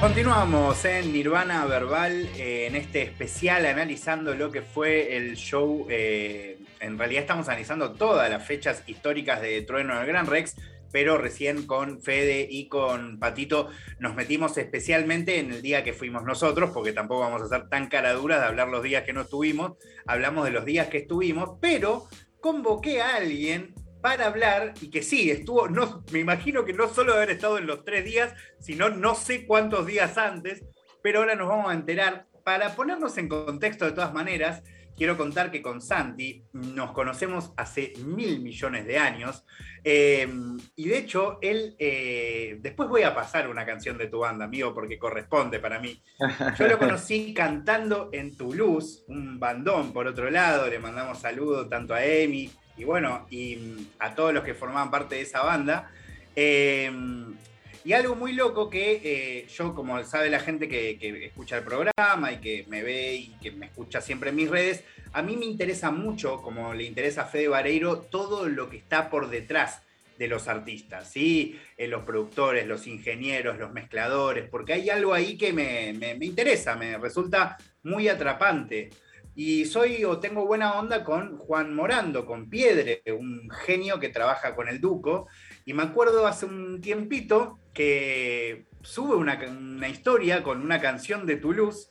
Continuamos en Nirvana Verbal, eh, en este especial analizando lo que fue el show. eh, en realidad estamos analizando todas las fechas históricas de Trueno en el Gran Rex, pero recién con Fede y con Patito nos metimos especialmente en el día que fuimos nosotros, porque tampoco vamos a ser tan caraduras de hablar los días que no estuvimos, hablamos de los días que estuvimos, pero convoqué a alguien para hablar y que sí, estuvo, no, me imagino que no solo haber estado en los tres días, sino no sé cuántos días antes, pero ahora nos vamos a enterar. Para ponernos en contexto de todas maneras, quiero contar que con Santi nos conocemos hace mil millones de años eh, y de hecho él, eh, después voy a pasar una canción de tu banda, amigo, porque corresponde para mí. Yo lo conocí cantando en Toulouse, un bandón por otro lado, le mandamos saludos tanto a Emi y bueno, y mm, a todos los que formaban parte de esa banda. Eh, y algo muy loco que eh, yo, como sabe la gente que, que escucha el programa y que me ve y que me escucha siempre en mis redes, a mí me interesa mucho, como le interesa a Fede Vareiro, todo lo que está por detrás de los artistas, ¿sí? Eh, los productores, los ingenieros, los mezcladores, porque hay algo ahí que me, me- me interesa, me resulta muy atrapante. Y soy o tengo buena onda con Juan Morando, con Piedre, un genio que trabaja con el Duco. Y me acuerdo hace un tiempito que sube una, una historia con una canción de Toulouse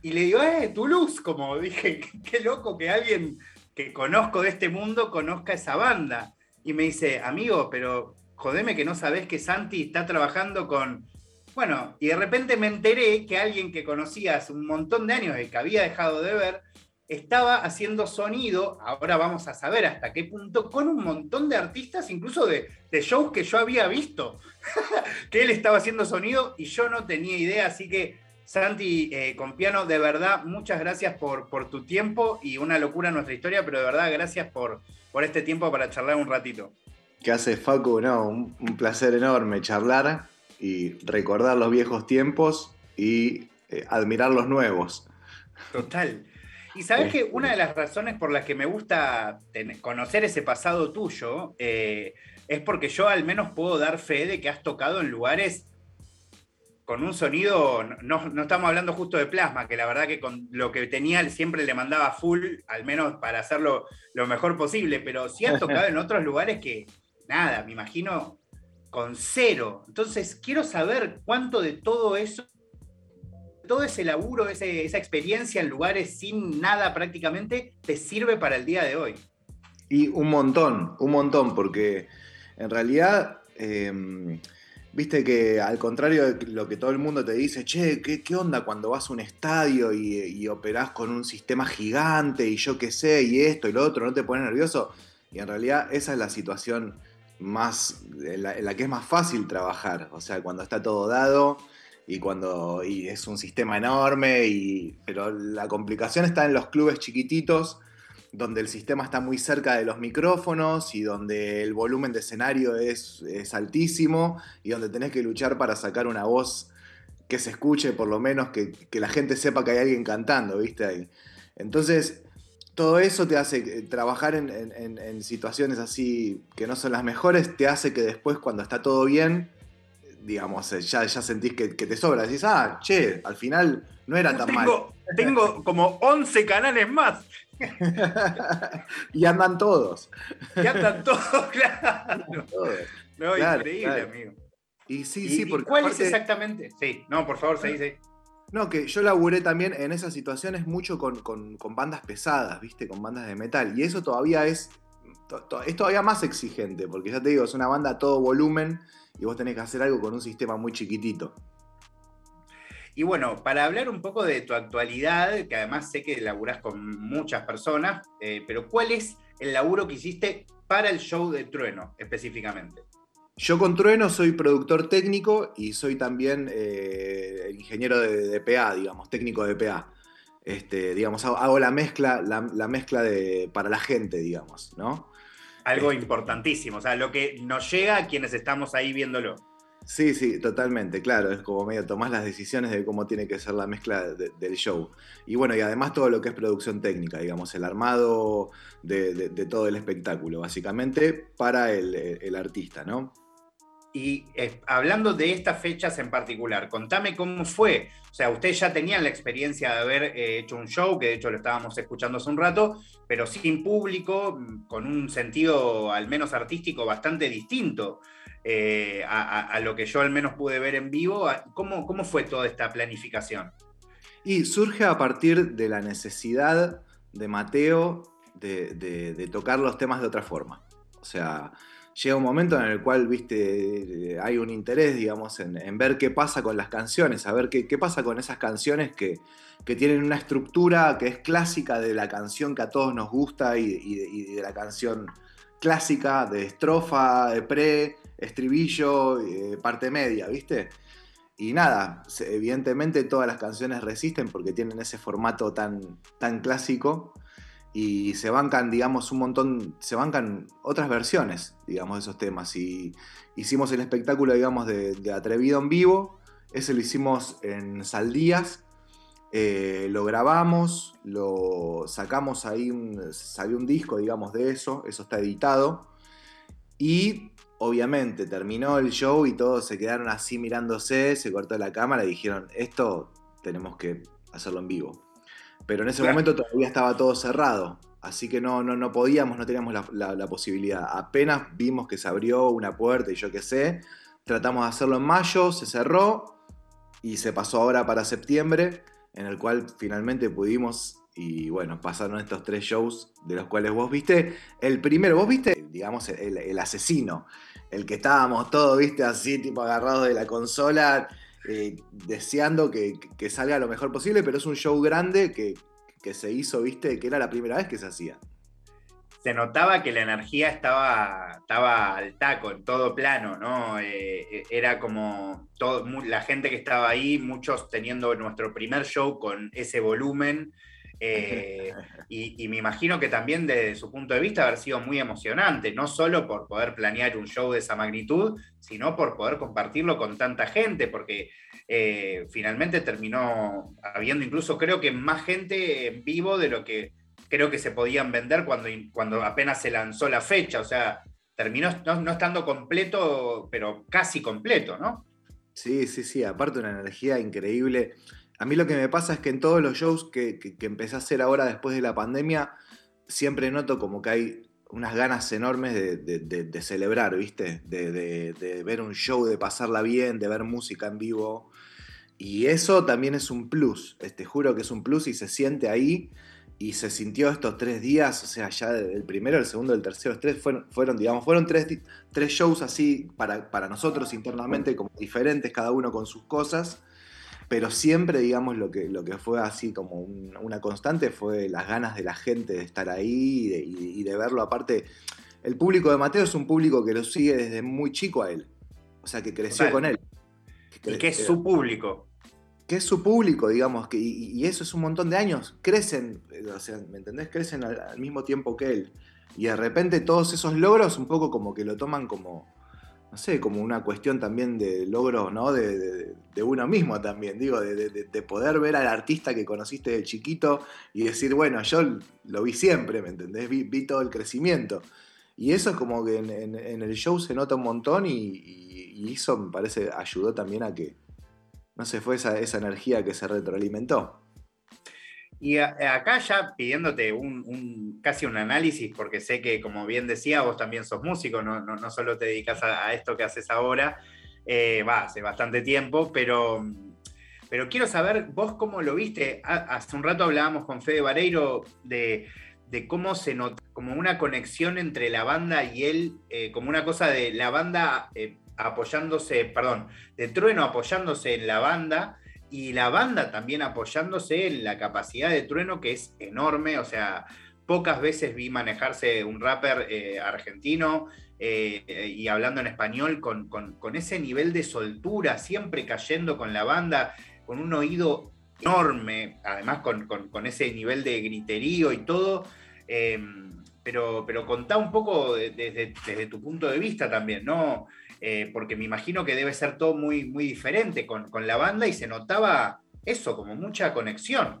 y le digo, ¡eh, Toulouse! Como dije, qué loco que alguien que conozco de este mundo conozca esa banda. Y me dice, amigo, pero jodeme que no sabés que Santi está trabajando con... Bueno, y de repente me enteré que alguien que conocía hace un montón de años y que había dejado de ver, estaba haciendo sonido, ahora vamos a saber hasta qué punto, con un montón de artistas, incluso de, de shows que yo había visto, que él estaba haciendo sonido y yo no tenía idea, así que Santi eh, con piano, de verdad, muchas gracias por, por tu tiempo y una locura nuestra historia, pero de verdad, gracias por, por este tiempo para charlar un ratito. ¿Qué hace Facu? No, un, un placer enorme charlar y recordar los viejos tiempos y eh, admirar los nuevos. Total. Y sabes que una de las razones por las que me gusta conocer ese pasado tuyo eh, es porque yo al menos puedo dar fe de que has tocado en lugares con un sonido, no, no estamos hablando justo de plasma, que la verdad que con lo que tenía siempre le mandaba full, al menos para hacerlo lo mejor posible, pero sí has tocado en otros lugares que, nada, me imagino con cero. Entonces, quiero saber cuánto de todo eso todo ese laburo, esa experiencia en lugares sin nada prácticamente, te sirve para el día de hoy. Y un montón, un montón, porque en realidad, eh, viste que al contrario de lo que todo el mundo te dice, che, ¿qué, onda cuando vas a un estadio y, y operás con un sistema gigante y yo qué sé, y esto y lo otro, no te pones nervioso? Y en realidad esa es la situación más, en la que es más fácil trabajar, o sea, cuando está todo dado y cuando y es un sistema enorme, y, pero la complicación está en los clubes chiquititos donde el sistema está muy cerca de los micrófonos y donde el volumen de escenario es, altísimo y donde tenés que luchar para sacar una voz que se escuche, por lo menos que, que la gente sepa que hay alguien cantando, ¿viste? Entonces, todo eso te hace trabajar en situaciones así que no son las mejores, te hace que después cuando está todo bien, digamos, eh, ya, ya sentís que, que te sobra, decís, ah, che, al final no era tan mal. Tengo, tengo como 11 canales más. y andan todos. Que andan todos, claro. todos. No, Claro, increíble, claro. amigo. Y sí, ¿Y- sí, y porque ¿Cuál aparte- es exactamente? Sí, no, por favor, sí, sí. No, que yo laburé también en esas situaciones mucho con, con- con bandas pesadas, ¿viste? Con bandas de metal. Y eso todavía es, to- to- es todavía más exigente, porque ya te digo, es una banda a todo volumen y vos tenés que hacer algo con un sistema muy chiquitito. Y bueno, para hablar un poco de tu actualidad, que además sé que laburás con muchas personas, eh, pero ¿cuál es el laburo que hiciste para el show de Trueno específicamente? Yo con Trueno soy productor técnico y soy también eh, ingeniero de, de PA, digamos, técnico de PA. Este, digamos, hago, hago la mezcla, la, la mezcla de, para la gente, digamos, ¿no? Algo Este- importantísimo, o sea, lo que nos llega a quienes estamos ahí viéndolo. Sí, sí, totalmente, claro. Es como medio tomás las decisiones de cómo tiene que ser la mezcla de- del show. Y bueno, y además todo lo que es producción técnica, digamos, el armado de, de- de todo el espectáculo, básicamente para el, el artista, ¿no? Y eh, hablando de estas fechas en particular, contame cómo fue. O sea, ustedes ya tenían la experiencia de haber eh, hecho un show, que de hecho lo estábamos escuchando hace un rato, pero sin público, con un sentido al menos artístico bastante distinto eh, a, lo que yo al menos pude ver en vivo. ¿Cómo, cómo fue toda esta planificación? Y surge a partir de la necesidad de Mateo de tocar los temas de otra forma. O sea, llega un momento en el cual, viste, hay un interés, digamos, en, ver qué pasa con las canciones, a ver qué, pasa con esas canciones que, tienen una estructura que es clásica de la canción que a todos nos gusta y, de, la canción clásica de estrofa, de pre, estribillo, eh, parte media, ¿viste? Y nada, evidentemente todas las canciones resisten porque tienen ese formato tan, tan clásico y se bancan, digamos, un montón, se bancan otras versiones, digamos, de esos temas. Y hicimos el espectáculo, digamos, de, Atrevido en vivo, ese lo hicimos en Saldías, eh, lo grabamos, lo sacamos ahí, salió un disco, digamos, de eso, eso está editado. Y obviamente terminó el show y todos se quedaron así mirándose, se cortó la cámara y dijeron, esto tenemos que hacerlo en vivo. Pero en ese momento todavía estaba todo cerrado. Así que no, no, no podíamos, no teníamos la, posibilidad. Apenas vimos que se abrió una puerta y yo qué sé. Tratamos de hacerlo en mayo, se cerró y se pasó ahora para septiembre, en el cual finalmente pudimos y bueno, pasaron estos tres shows de los cuales vos viste. El primero, vos viste, digamos, el, asesino, el que estábamos todos, viste, así, tipo agarrados de la consola, eh, deseando que, salga lo mejor posible, pero es un show grande que, se hizo, viste, que era la primera vez que se hacía. Se notaba que la energía estaba, estaba al taco, en todo plano, ¿no? Eh, eh, era como todo, la gente que estaba ahí, muchos teniendo nuestro primer show con ese volumen, eh, y, me imagino que también desde su punto de vista haber sido muy emocionante, no solo por poder planear un show de esa magnitud, sino por poder compartirlo con tanta gente, porque eh, finalmente terminó habiendo incluso creo que más gente en vivo de lo que creo que se podían vender cuando, cuando apenas se lanzó la fecha, o sea, terminó no, no estando completo, pero casi completo, ¿no? Sí, sí, sí, aparte una energía increíble. A mí lo que me pasa es que en todos los shows que, empecé a hacer ahora después de la pandemia, siempre noto como que hay unas ganas enormes de, celebrar, ¿viste? De, ver un show, de pasarla bien, de ver música en vivo. Y eso también es un plus, te este, juro que es un plus y se siente ahí. Y se sintió estos tres días, o sea, ya el primero, el segundo, el tercero, el tres, fueron, fueron digamos, fueron tres, tres shows así para, para nosotros internamente, como diferentes, cada uno con sus cosas pero siempre, digamos, lo que, lo que fue así como una constante fue las ganas de la gente de estar ahí y de, verlo. Aparte, el público de Mateo es un público que lo sigue desde muy chico a él. O sea, que creció con él. y que es su público. Que es su público, digamos, que, y, eso es un montón de años. Crecen, eh, o sea, ¿me entendés? Crecen al mismo tiempo que él. Y de repente todos esos logros un poco como que lo toman como, no sé, como una cuestión también de logro, ¿no? De, uno mismo también, digo, de, poder ver al artista que conociste de chiquito y decir, bueno, yo lo vi siempre, ¿me entendés? Vi, todo el crecimiento. Y eso es como que en, el show se nota un montón y, eso me parece ayudó también a que, no sé, fue esa, esa energía que se retroalimentó. Y acá ya pidiéndote un, casi un análisis, porque sé que, como bien decía, vos también sos músico, no, no, solo te dedicas a, esto que haces ahora, eh, va, hace bastante tiempo, pero, pero quiero saber vos cómo lo viste. Hace un rato hablábamos con Fede Vareiro de, cómo se nota, como una conexión entre la banda y él, eh, como una cosa de la banda eh, apoyándose, perdón, de Trueno apoyándose en la banda y la banda también apoyándose en la capacidad de Trueno, que es enorme, o sea, pocas veces vi manejarse un rapper eh, argentino eh, y hablando en español con, ese nivel de soltura, siempre cayendo con la banda, con un oído enorme, además con, ese nivel de griterío y todo. Em, pero, pero contá un poco desde, desde tu punto de vista también, ¿no? Eh, porque me imagino que debe ser todo muy, muy diferente con, la banda y se notaba eso, como mucha conexión.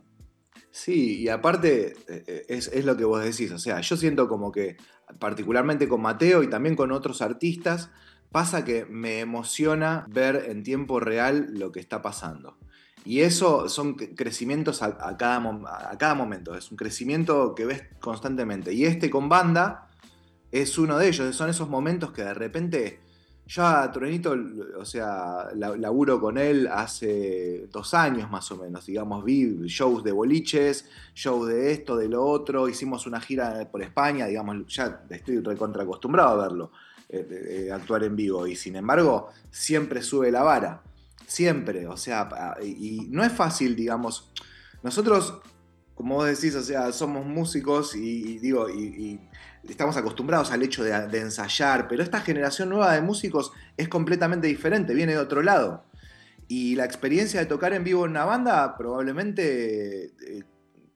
Sí, y aparte eh, eh, es, lo que vos decís, o sea, yo siento como que particularmente con Mateo y también con otros artistas, pasa que me emociona ver en tiempo real lo que está pasando. Y eso son crecimientos a, cada, a cada momento, es un crecimiento que ves constantemente. Y este con banda es uno de ellos, son esos momentos que de repente yo a Truenito, o sea, laburo con él hace dos años más o menos, digamos, vi shows de boliches, shows de esto, de lo otro, hicimos una gira por España, digamos, ya estoy recontra acostumbrado a verlo, eh, actuar en vivo, y sin embargo, siempre sube la vara, siempre, o sea, y no es fácil, digamos, nosotros, como vos decís, o sea, somos músicos y, digo, y estamos acostumbrados al hecho de, ensayar, pero esta generación nueva de músicos es completamente diferente, viene de otro lado. Y la experiencia de tocar en vivo en una banda probablemente eh,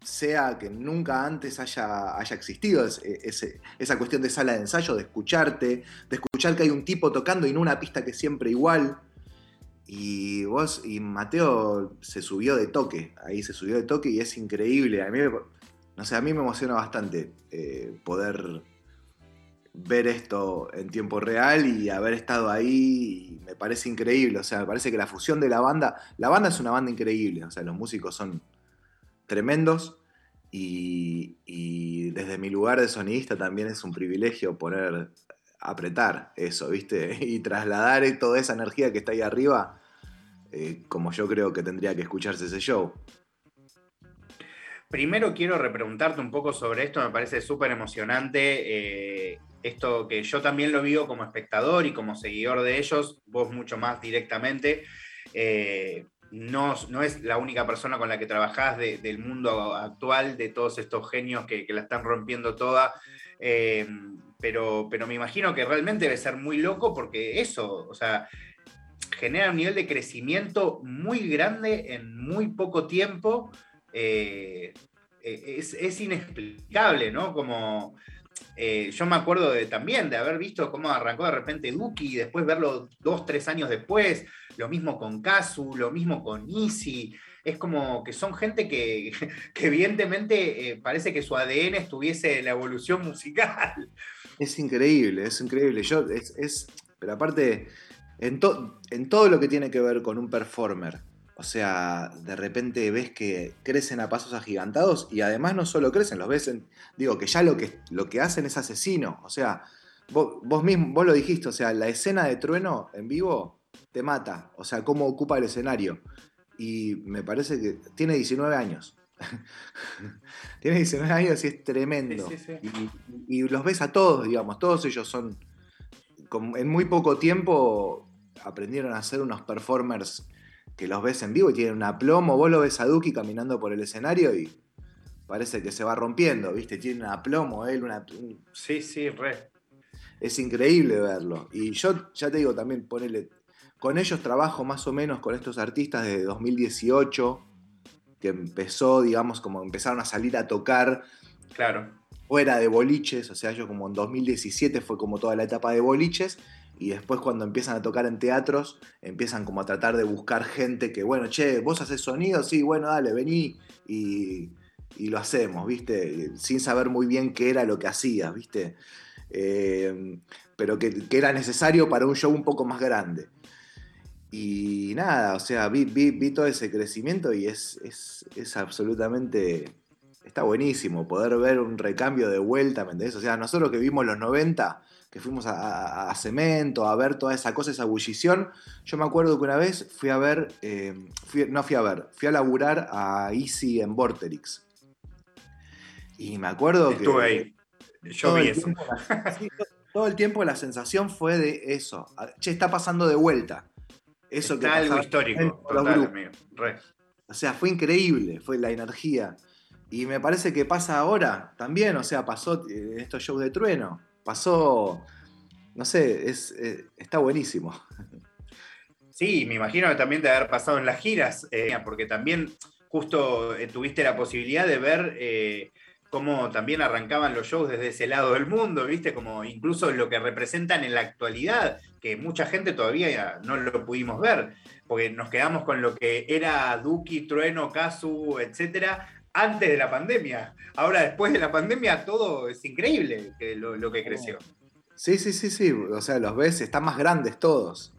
sea que nunca antes haya, haya existido esa cuestión de sala de ensayo, de escucharte, de escuchar que hay un tipo tocando y no una pista que es siempre igual. Y vos y Mateo se subió de toque, ahí se subió de toque y es increíble. A mí no sé, a mí me emociona bastante eh, poder ver esto en tiempo real y haber estado ahí me parece increíble, o sea, me parece que la fusión de la banda, la banda es una banda increíble, o sea, los músicos son tremendos y, desde mi lugar de sonidista también es un privilegio poner, apretar eso, ¿viste? Y trasladar toda esa energía que está ahí arriba, eh, como yo creo que tendría que escucharse ese show. Primero quiero repreguntarte un poco sobre esto, me parece súper emocionante. Eh, esto que yo también lo vivo como espectador y como seguidor de ellos, vos mucho más directamente. Eh, no, no, es la única persona con la que trabajás del mundo actual, de todos estos genios que, la están rompiendo toda. Eh, pero, pero me imagino que realmente debe ser muy loco porque eso, o sea, genera un nivel de crecimiento muy grande en muy poco tiempo. Eh, eh, es, inexplicable, ¿no? Como eh, yo me acuerdo de, también de haber visto cómo arrancó de repente Duki y después verlo dos, tres años después, lo mismo con Kazu, lo mismo con Easy. Es como que son gente que, evidentemente parece que su ADN estuviese en la evolución musical. Es increíble, es increíble. Yo, es, pero aparte, en, en todo lo que tiene que ver con un performer, o sea, de repente ves que crecen a pasos agigantados y además no solo crecen, los ves en, digo, que ya lo que, lo que hacen es asesino. O sea, vos, mismo, vos lo dijiste, o sea, la escena de trueno en vivo te mata. O sea, cómo ocupa el escenario. Y me parece que tiene 19 años. tiene 19 años y es tremendo. Y, y, los ves a todos, digamos, todos ellos son, en muy poco tiempo aprendieron a ser unos performers que los ves en vivo y tienen un aplomo. Vos lo ves a Duki caminando por el escenario y parece que se va rompiendo, ¿viste? Tiene un aplomo él, una. Sí, sí, re. Es increíble verlo. Y yo ya te digo también, ponele. Con ellos trabajo más o menos con estos artistas desde 2018, que empezó, digamos, como empezaron a salir a tocar. Claro. Fuera de boliches, o sea, yo como en 2017 fue como toda la etapa de boliches y después cuando empiezan a tocar en teatros, empiezan como a tratar de buscar gente que, bueno, che, vos haces sonido, sí, bueno, dale, vení y, lo hacemos, ¿viste? Sin saber muy bien qué era lo que hacías, ¿viste? Eh, pero que, era necesario para un show un poco más grande. Y nada, o sea, vi, vi, todo ese crecimiento y es, es, es, absolutamente... Está buenísimo poder ver un recambio de vuelta, ¿me entendés? O sea, nosotros que vimos los 90 que fuimos a, Cemento, a ver toda esa cosa, esa bullición. Yo me acuerdo que una vez fui a ver, eh, no fui a ver, fui a laburar a Easy en Vorterix. Y me acuerdo que... Estuve ahí. Yo vi eso. todo, el tiempo la sensación fue de eso. Che, está pasando de vuelta. Eso está algo histórico. Total, O sea, fue increíble, fue la energía. Y me parece que pasa ahora también, o sea, pasó eh, estos shows de trueno pasó, no sé, es, eh, está buenísimo. Sí, me imagino que también de haber pasado en las giras, eh, porque también justo eh, tuviste la posibilidad de ver cómo también arrancaban los shows desde ese lado del mundo, ¿viste? Como incluso lo que representan en la actualidad, que mucha gente todavía no lo pudimos ver, porque nos quedamos con lo que era Duki, Trueno, Kazu, etcétera, antes de la pandemia. Ahora, después de la pandemia, todo es increíble lo, que creció. Sí, sí, sí, sí. O sea, los ves, están más grandes todos.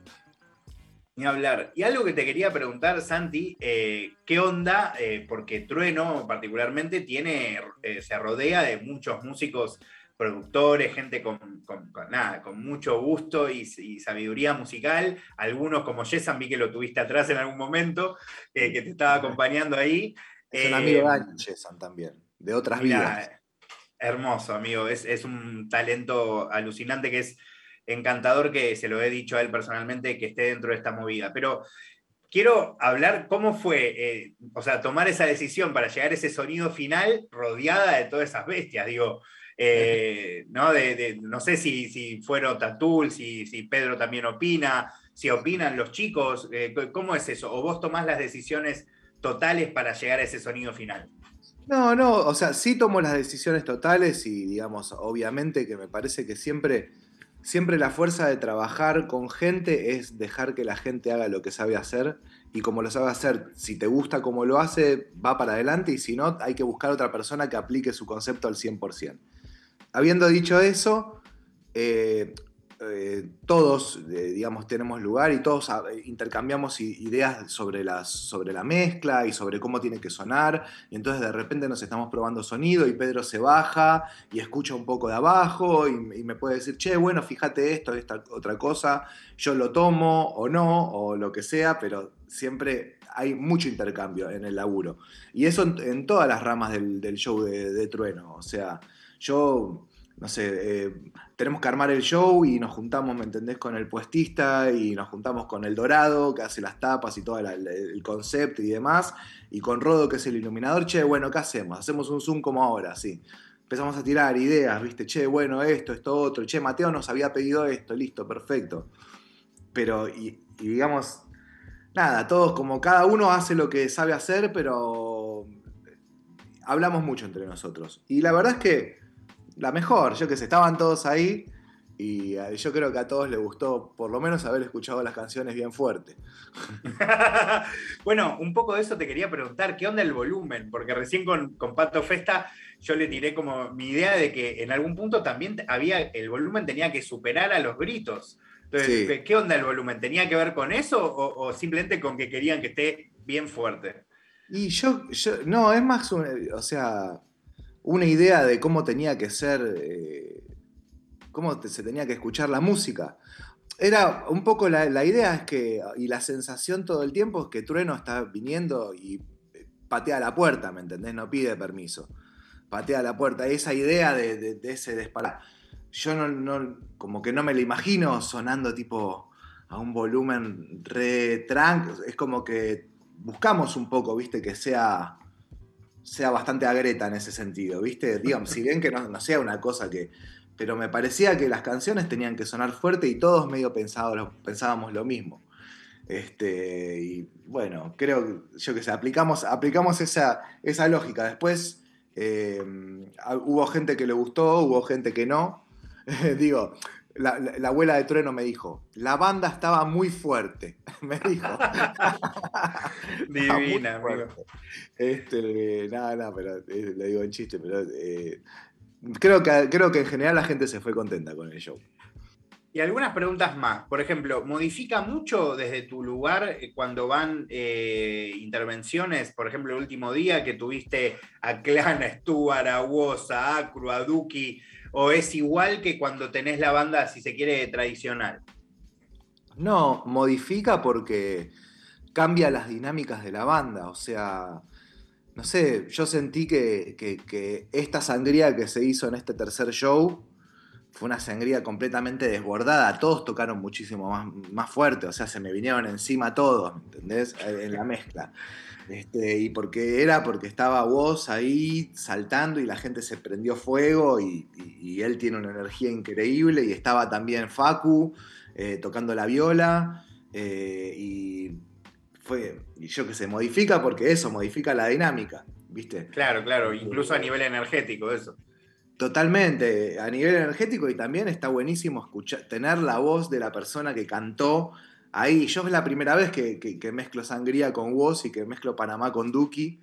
Ni hablar. Y algo que te quería preguntar, Santi, eh, ¿qué onda? Eh, porque Trueno particularmente tiene, eh, se rodea de muchos músicos, productores, gente con, nada, con mucho gusto y, sabiduría musical. Algunos como Jessan, vi que lo tuviste atrás en algún momento, que te estaba acompañando ahí. Es un amigo de también, de otras vidas. Hermoso, amigo. Es, es un talento alucinante que es encantador que se lo he dicho a él personalmente que esté dentro de esta movida. Pero quiero hablar cómo fue, eh, o sea, tomar esa decisión para llegar a ese sonido final rodeada de todas esas bestias. Digo, eh, ¿no? De, no sé si, si fueron Tatul, si, si Pedro también opina, si opinan los chicos, eh, ¿cómo es eso? ¿O vos tomás las decisiones totales para llegar a ese sonido final? No, no, o sea, sí tomo las decisiones totales y digamos, obviamente que me parece que siempre Siempre la fuerza de trabajar con gente es dejar que la gente haga lo que sabe hacer y como lo sabe hacer, si te gusta como lo hace, va para adelante y si no, hay que buscar otra persona que aplique su concepto al 100%. Habiendo dicho eso, eh, eh, todos, eh, digamos, tenemos lugar y todos ah, intercambiamos ideas sobre, sobre la mezcla y sobre cómo tiene que sonar. Y entonces de repente nos estamos probando sonido y Pedro se baja y escucha un poco de abajo y, me puede decir, che, bueno, fíjate esto, esta otra cosa, yo lo tomo o no, o lo que sea, pero siempre hay mucho intercambio en el laburo. Y eso en, todas las ramas del, show de, de Trueno. O sea, yo no sé, eh, tenemos que armar el show y nos juntamos, ¿me entendés?, con el puestista y nos juntamos con el Dorado, que hace las tapas y todo el concepto y demás, y con Rodo, que es el iluminador, che, bueno, ¿qué hacemos? Hacemos un Zoom como ahora, sí. Empezamos a tirar ideas, ¿viste? Che, bueno, esto, esto, otro. Che, Mateo nos había pedido esto, listo, perfecto. Pero, y, y digamos, nada, todos como cada uno hace lo que sabe hacer, pero hablamos mucho entre nosotros. Y la verdad es que la mejor, yo que sé, estaban todos ahí y yo creo que a todos les gustó por lo menos haber escuchado las canciones bien fuerte. bueno, un poco de eso te quería preguntar, ¿qué onda el volumen? Porque recién con, con, Pato Festa yo le tiré como mi idea de que en algún punto también había, el volumen tenía que superar a los gritos. Entonces, ¿qué onda el volumen? ¿Tenía que ver con eso o, o, simplemente con que querían que esté bien fuerte? Y yo, yo no, es más, o sea, una idea de cómo tenía que ser, eh, cómo se tenía que escuchar la música. Era un poco la, idea es que, y la sensación todo el tiempo es que Trueno está viniendo y patea la puerta, ¿me entendés? No pide permiso. Patea la puerta. Esa idea de, ese disparar. Yo no, como que no me lo imagino sonando tipo a un volumen re. Es como que buscamos un poco, viste, que sea sea bastante agreta en ese sentido, ¿viste? Digamos, si bien que no, sea una cosa que... Pero me parecía que las canciones tenían que sonar fuerte y todos medio pensábamos lo mismo. Este, y bueno, creo, yo que sé, aplicamos, aplicamos esa, esa lógica. Después eh, hubo gente que le gustó, hubo gente que no. Digo, la, abuela de Trueno me dijo, la banda estaba muy fuerte, me dijo. Divina, Este, nada, nada, pero eh, le digo en chiste, pero eh, creo, que, creo que en general la gente se fue contenta con el show. Y algunas preguntas más. Por ejemplo, ¿modifica mucho desde tu lugar eh, cuando van intervenciones? Por ejemplo, el último día que tuviste a Clan, a Stuart, a Woz, a Acru, a Duki ¿O es igual que cuando tenés la banda, si se quiere, tradicional? No, modifica porque cambia las dinámicas de la banda. O sea, no sé, yo sentí que, esta sangría que se hizo en este tercer show fue una sangría completamente desbordada. Todos tocaron muchísimo más, más fuerte. O sea, se me vinieron encima todos, ¿entendés? En la mezcla. Este, y porque era porque estaba vos ahí saltando y la gente se prendió fuego y, él tiene una energía increíble y estaba también Facu eh, tocando la viola eh, y fue, y yo que sé, modifica porque eso, modifica la dinámica, ¿viste? Claro, claro, incluso a nivel energético eso. Totalmente, a nivel energético y también está buenísimo escuchar, tener la voz de la persona que cantó ahí, yo es la primera vez que, mezclo Sangría con Woz y que mezclo Panamá con Duki.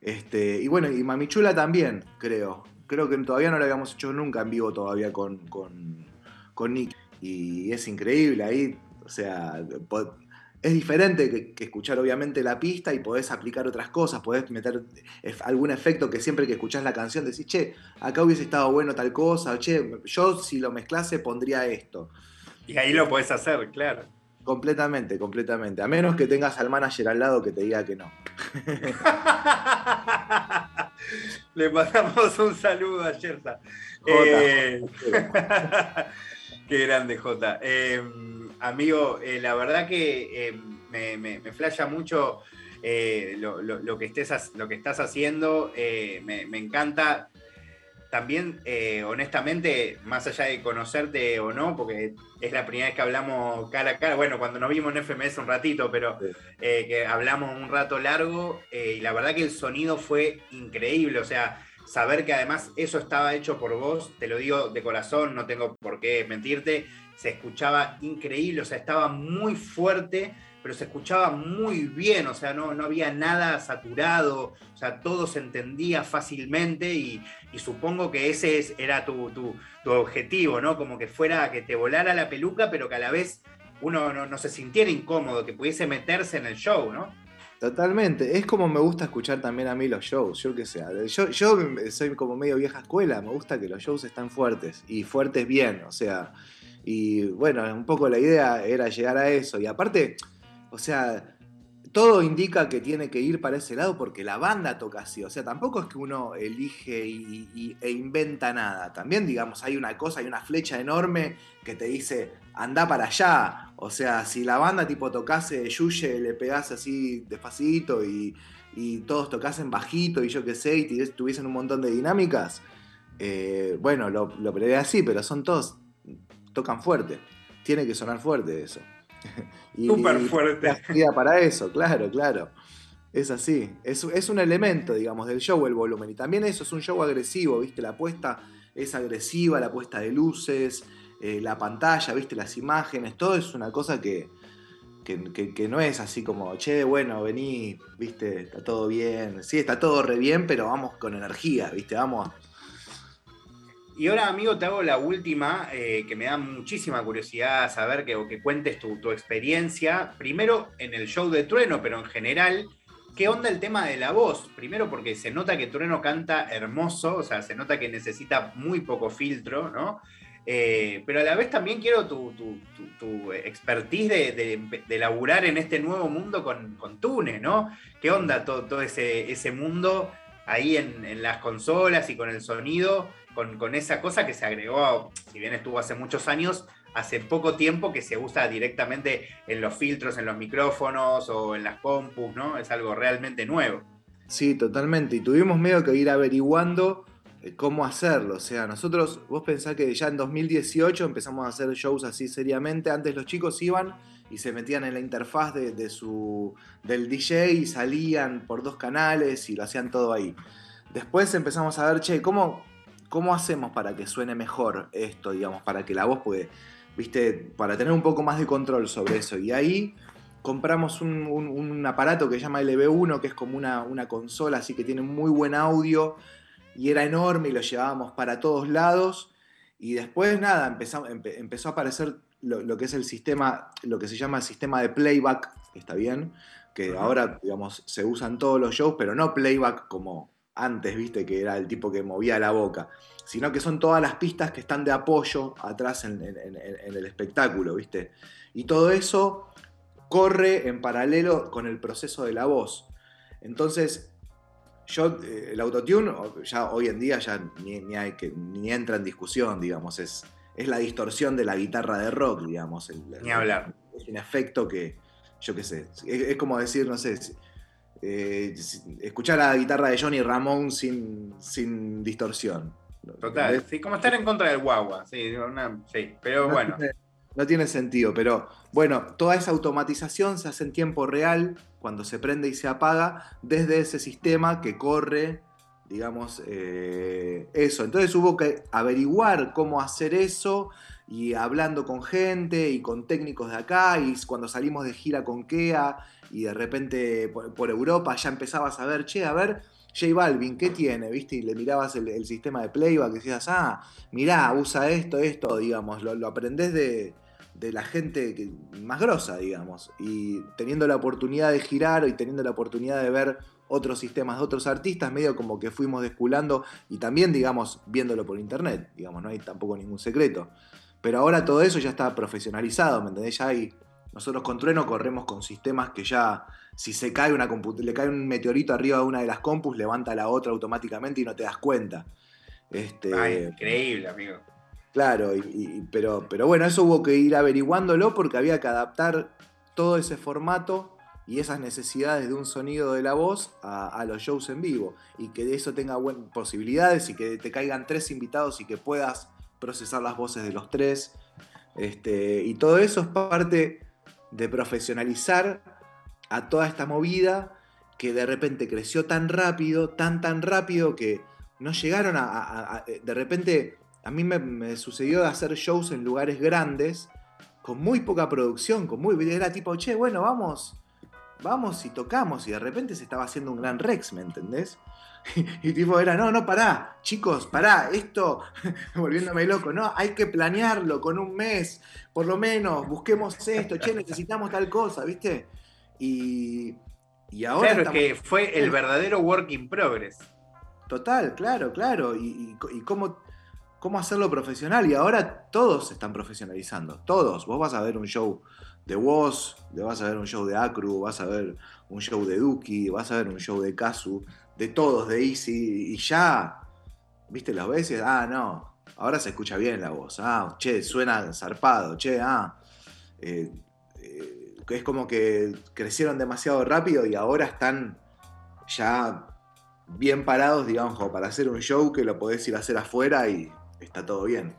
Este, y bueno, y Mamichula también, creo. Creo que todavía no lo habíamos hecho nunca en vivo todavía con, con, con Nick. Y es increíble ahí, o sea, es diferente que, escuchar obviamente la pista y podés aplicar otras cosas, podés meter algún efecto que siempre que escuchás la canción decís, che, acá hubiese estado bueno tal cosa, che, yo si lo mezclase pondría esto. Y ahí lo podés hacer, claro. Completamente, completamente. A menos que tengas al manager al lado que te diga que no. Le mandamos un saludo a Yersa. Eh, qué grande, Jota. Eh, amigo, eh, la verdad que me, me, flasha mucho lo, que estés, lo que estás haciendo. Me, me, encanta también, eh, honestamente, más allá de conocerte o no, porque es la primera vez que hablamos cara a cara, bueno, cuando nos vimos en FMS un ratito, pero eh, que hablamos un rato largo, eh, y la verdad que el sonido fue increíble, o sea, saber que además eso estaba hecho por vos, te lo digo de corazón, no tengo por qué mentirte, se escuchaba increíble, o sea, estaba muy fuerte pero se escuchaba muy bien, o sea, no, no había nada saturado, o sea, todo se entendía fácilmente y, supongo que ese era tu, objetivo, ¿no? Como que fuera, que te volara la peluca, pero que a la vez uno no, se sintiera incómodo, que pudiese meterse en el show, ¿no? Totalmente, es como me gusta escuchar también a mí los shows, yo que sé, yo, yo soy como medio vieja escuela, me gusta que los shows están fuertes y fuertes bien, o sea, y bueno, un poco la idea era llegar a eso y aparte o sea, todo indica que tiene que ir para ese lado porque la banda toca así. O sea, tampoco es que uno elige e inventa nada. También, digamos, hay una cosa, hay una flecha enorme que te dice, anda para allá. O sea, si la banda tipo tocase Yuye, le pegase así despacito y, todos tocasen bajito y yo qué sé, y tuviesen un montón de dinámicas, eh, bueno, lo, lo así, pero son todos, tocan fuerte. Tiene que sonar fuerte eso. Súper fuerte. para eso, claro, claro. Es así. Es, es, un elemento, digamos, del show el volumen. Y también eso es un show agresivo, ¿viste? La puesta es agresiva, la puesta de luces, eh, la pantalla, ¿viste? Las imágenes, todo es una cosa que, que, no es así como, che, bueno, vení, ¿viste? Está todo bien. Sí, está todo re bien, pero vamos con energía, ¿viste? Vamos y ahora, amigo, te hago la última, eh, que me da muchísima curiosidad saber que, o que cuentes tu, experiencia. Primero en el show de Trueno, pero en general, ¿qué onda el tema de la voz? Primero porque se nota que Trueno canta hermoso, o sea, se nota que necesita muy poco filtro, ¿no? Eh, pero a la vez también quiero tu, expertise de, laburar en este nuevo mundo con, con Tune, ¿no? ¿Qué onda todo, ese, ese mundo ahí en, las consolas y con el sonido? con, esa cosa que se agregó, si bien estuvo hace muchos años, hace poco tiempo que se usa directamente en los filtros, en los micrófonos o en las compus, ¿no? Es algo realmente nuevo. Sí, totalmente. Y tuvimos medio que ir averiguando eh, cómo hacerlo. O sea, nosotros, vos pensás que ya en 2018 empezamos a hacer shows así seriamente. Antes los chicos iban y se metían en la interfaz de, su, del DJ y salían por dos canales y lo hacían todo ahí. Después empezamos a ver, che, ¿cómo, ¿cómo hacemos para que suene mejor esto, digamos, para que la voz puede, viste, para tener un poco más de control sobre eso? Y ahí compramos un, aparato que se llama LB1, que es como una, una, consola, así que tiene muy buen audio, y era enorme y lo llevábamos para todos lados. Y después, nada, empezó, empezó a aparecer lo, que es el sistema, lo que se llama el sistema de playback, está bien, que ahora, digamos, se usan todos los shows, pero no playback como antes, viste, que era el tipo que movía la boca, sino que son todas las pistas que están de apoyo atrás en, el espectáculo, viste. Y todo eso corre en paralelo con el proceso de la voz. Entonces, yo, eh, el autotune, ya hoy en día ya ni, hay que, ni entra en discusión, digamos, es, es la distorsión de la guitarra de rock, digamos. ni hablar. Es un efecto que, yo qué sé, es como decir, no sé, eh, escuchar la guitarra de Johnny Ramón sin, sin distorsión. Total, sí, como estar en contra del guagua, sí, pero bueno. no tiene sentido, pero bueno, toda esa automatización se hace en tiempo real, cuando se prende y se apaga, desde ese sistema que corre, digamos, eh, eso. Entonces hubo que averiguar cómo hacer eso y hablando con gente y con técnicos de acá y cuando salimos de gira con KEA y de repente por, Europa ya empezaba a saber, che, a ver, J Balvin, ¿qué tiene? ¿Viste? Y le mirabas el, sistema de playback y decías, ah, mirá, usa esto, esto, digamos, lo, lo aprendés de, la gente más grosa, digamos. Y teniendo la oportunidad de girar y teniendo la oportunidad de ver otros sistemas de otros artistas, medio como que fuimos desculando y también, digamos, viéndolo por internet, digamos, no hay tampoco ningún secreto. Pero ahora todo eso ya está profesionalizado, ¿me entendés? Ya hay, nosotros con Trueno corremos con sistemas que ya, si se cae una le cae un meteorito arriba de una de las compus, levanta la otra automáticamente y no te das cuenta. Este, increíble, amigo. Claro, pero, pero bueno, eso hubo que ir averiguándolo porque había que adaptar todo ese formato y esas necesidades de un sonido de la voz a, los shows en vivo y que de eso tenga buenas posibilidades y que te caigan tres invitados y que puedas procesar las voces de los tres. Este, y todo eso es parte de profesionalizar a toda esta movida que de repente creció tan rápido, tan tan rápido que no llegaron a... de repente a mí me, me, sucedió de hacer shows en lugares grandes con muy poca producción, con muy... Era tipo, che, bueno, vamos vamos y tocamos, y de repente se estaba haciendo un gran Rex, ¿me entendés? Y, tipo era, no, no, pará, chicos, pará, esto, volviéndome loco, no, hay que planearlo con un mes, por lo menos, busquemos esto, che, necesitamos tal cosa, ¿viste? Y, y ahora... Claro, que fue el verdadero work in progress. Total, claro, claro, y, y cómo, cómo hacerlo profesional, y ahora todos se están profesionalizando, todos, vos vas a ver un show de Woz, vas a ver un show de Acru, vas a ver un show de Duki, vas a ver un show de Kazu, de todos, de Easy, y ya, viste las veces, ah, no, ahora se escucha bien la voz, ah, che, suena zarpado, che, ah, eh, eh, es como que crecieron demasiado rápido y ahora están ya bien parados, digamos, para hacer un show que lo podés ir a hacer afuera y está todo bien.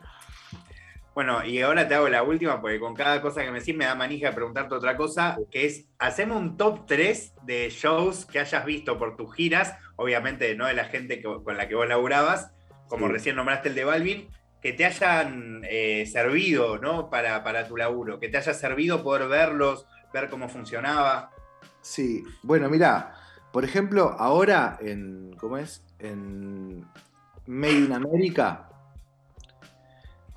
Bueno, y ahora te hago la última, porque con cada cosa que me decís me da manija de preguntarte otra cosa, que es, hacemos un top 3 de shows que hayas visto por tus giras, obviamente no de la gente con la que vos laburabas, como recién nombraste el de Balvin, que te hayan eh, servido, ¿no? Para, para tu laburo, que te haya servido poder verlos, ver cómo funcionaba. Sí, bueno, mira, por ejemplo, ahora en, ¿cómo es? En Made in America,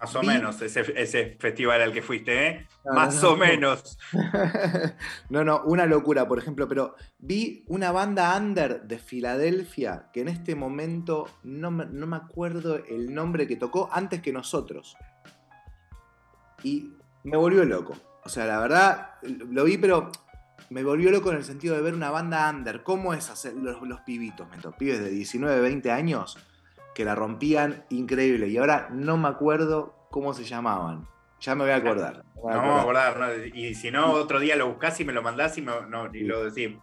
más o menos, ese, festival al que fuiste, ¿eh? Más o menos. no, no, una locura, por ejemplo, pero vi una banda under de Filadelfia que en este momento no me, acuerdo el nombre que tocó antes que nosotros. Y me volvió loco. O sea, la verdad, lo vi, pero me volvió loco en el sentido de ver una banda under. ¿Cómo es hacer los, los pibitos, los pibes de 19, 20 años? Que la rompían increíble. Y ahora no me acuerdo cómo se llamaban. Ya me voy a acordar. No, me voy a acordar. Y si no, otro día lo buscas y me lo mandás y, lo decís.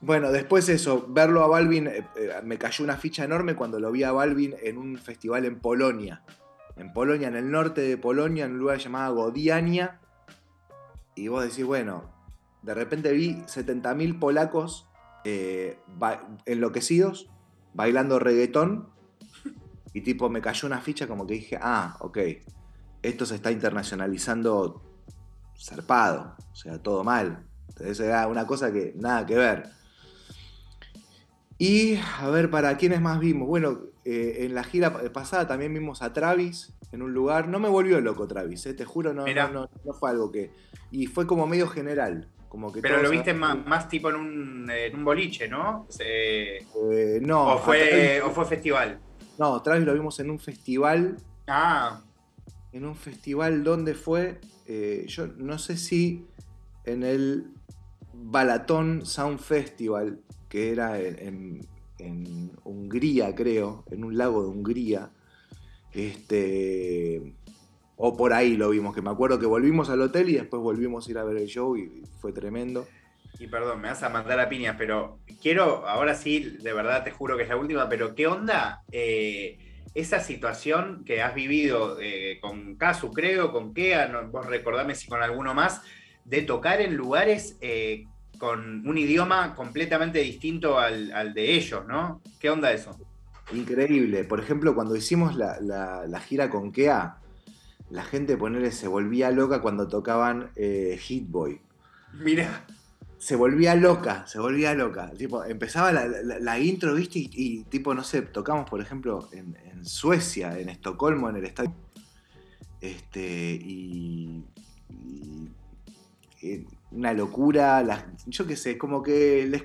Bueno, después eso, verlo a Balvin, eh, eh, me cayó una ficha enorme cuando lo vi a Balvin en un festival en Polonia. En Polonia, en el norte de Polonia, en un lugar llamado Godiania. Y vos decís, bueno, de repente vi 70.000 polacos eh, enloquecidos, bailando reggaetón y tipo me cayó una ficha como que dije, ah, ok, esto se está internacionalizando zarpado, o sea, todo mal. Entonces era una cosa que nada que ver. Y a ver, ¿para quiénes más vimos? Bueno, eh, en la gira pasada también vimos a Travis en un lugar. No me volvió loco Travis, eh, te juro, no, no, no, fue algo que. Y fue como medio general. Como que Pero lo viste más, tipo en un, en un boliche, ¿no? Eh, no. ¿O fue, ¿O fue festival? No, otra vez lo vimos en un festival. Ah. En un festival donde fue. Eh, yo no sé si en el Balatón Sound Festival, que era en, Hungría, creo, en un lago de Hungría. Este. O por ahí lo vimos, que me acuerdo que volvimos al hotel y después volvimos a ir a ver el show y fue tremendo. Y perdón, me vas a mandar a piñas, pero quiero, ahora sí, de verdad te juro que es la última, pero ¿qué onda eh, esa situación que has vivido eh, con Casu, creo, con Kea, vos recordame si con alguno más, de tocar en lugares eh, con un idioma completamente distinto al, de ellos, ¿no? ¿Qué onda eso? Increíble. Por ejemplo, cuando hicimos la, gira con Kea, la gente ponerle se volvía loca cuando tocaban Hit Boy. Mira. Se volvía loca, se volvía loca. Tipo, empezaba la, intro, ¿viste? Y, tipo, no sé, tocamos, por ejemplo, en, Suecia, en Estocolmo, en el estadio. Este, y, una locura, yo qué sé, como que les,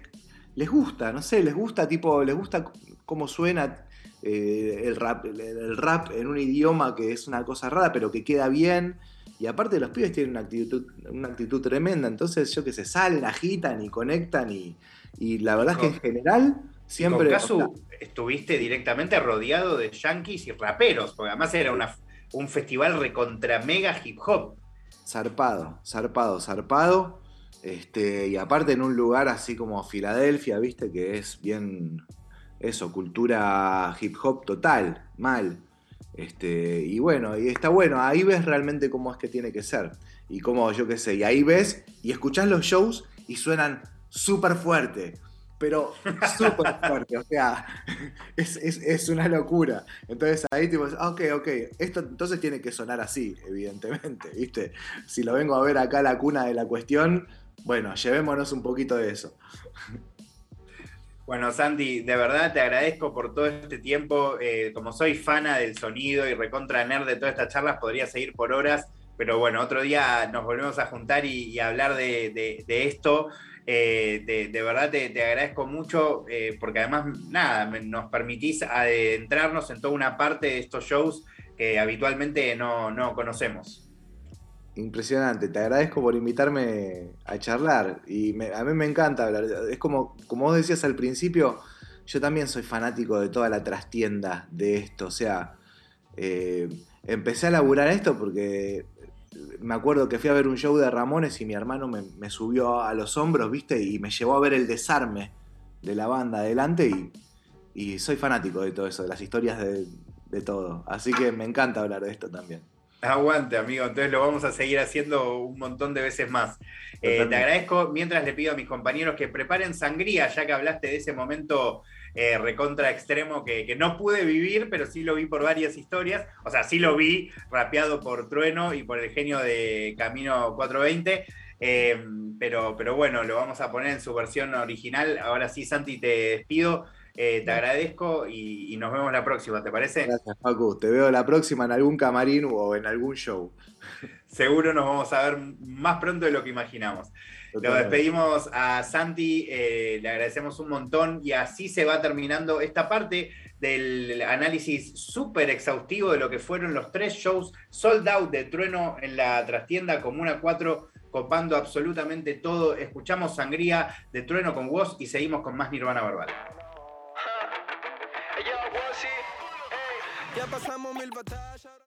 les gusta, no sé, les gusta, tipo, les gusta cómo suena eh, el, rap, el, rap en un idioma que es una cosa rara, pero que queda bien. Y aparte los pibes tienen una actitud, una actitud tremenda, entonces yo que sé, salen, agitan y conectan y, la verdad es que en general siempre... Con estuviste directamente rodeado de yankees y raperos, porque además era una, un festival recontra mega hip hop. Zarpado, zarpado, zarpado. Este, y aparte en un lugar así como Filadelfia, viste, que es bien eso, cultura hip hop total, mal. Este, y bueno, y está bueno, ahí ves realmente cómo es que tiene que ser. Y cómo, yo qué sé, y ahí ves y escuchás los shows y suenan súper fuerte. Pero súper fuerte, o sea, es, una locura. Entonces ahí tipo, ah, ok, ok, esto entonces tiene que sonar así, evidentemente, ¿viste? Si lo vengo a ver acá la cuna de la cuestión, bueno, llevémonos un poquito de eso. Bueno, Santi, de verdad te agradezco por todo este tiempo. Eh, como soy fana del sonido y recontra nerd de todas estas charlas, podría seguir por horas, pero bueno, otro día nos volvemos a juntar y, hablar de, esto. Eh, de, verdad te, agradezco mucho eh, porque además, nada, nos permitís adentrarnos en toda una parte de estos shows que habitualmente no, no conocemos. Impresionante, te agradezco por invitarme a charlar y a mí me encanta hablar. Es como, como vos decías al principio, yo también soy fanático de toda la trastienda de esto. O sea, eh, empecé a laburar esto porque me acuerdo que fui a ver un show de Ramones y mi hermano me, subió a los hombros, viste, y me llevó a ver el desarme de la banda adelante y, soy fanático de todo eso, de las historias de todo. Así que me encanta hablar de esto también. Aguante, amigo. Entonces lo vamos a seguir haciendo un montón de veces más. Eh, te agradezco. Mientras le pido a mis compañeros que preparen sangría, ya que hablaste de ese momento eh, recontra extremo que, no pude vivir, pero sí lo vi por varias historias. O sea, sí lo vi rapeado por Trueno y por el genio de Camino 420. Eh, pero, pero bueno, lo vamos a poner en su versión original. Ahora sí, Santi, te despido. Eh, te agradezco y, nos vemos la próxima, ¿te parece? Gracias, Paco. Te veo la próxima en algún camarín o en algún show. Seguro nos vamos a ver más pronto de lo que imaginamos. Lo despedimos a Santi, eh, le agradecemos un montón y así se va terminando esta parte del análisis súper exhaustivo de lo que fueron los tres shows sold out de Trueno en la trastienda Comuna 4, copando absolutamente todo. Escuchamos Sangría de Trueno con Woz y seguimos con más Nirvana Verbal. Ya pasamos mil batallas.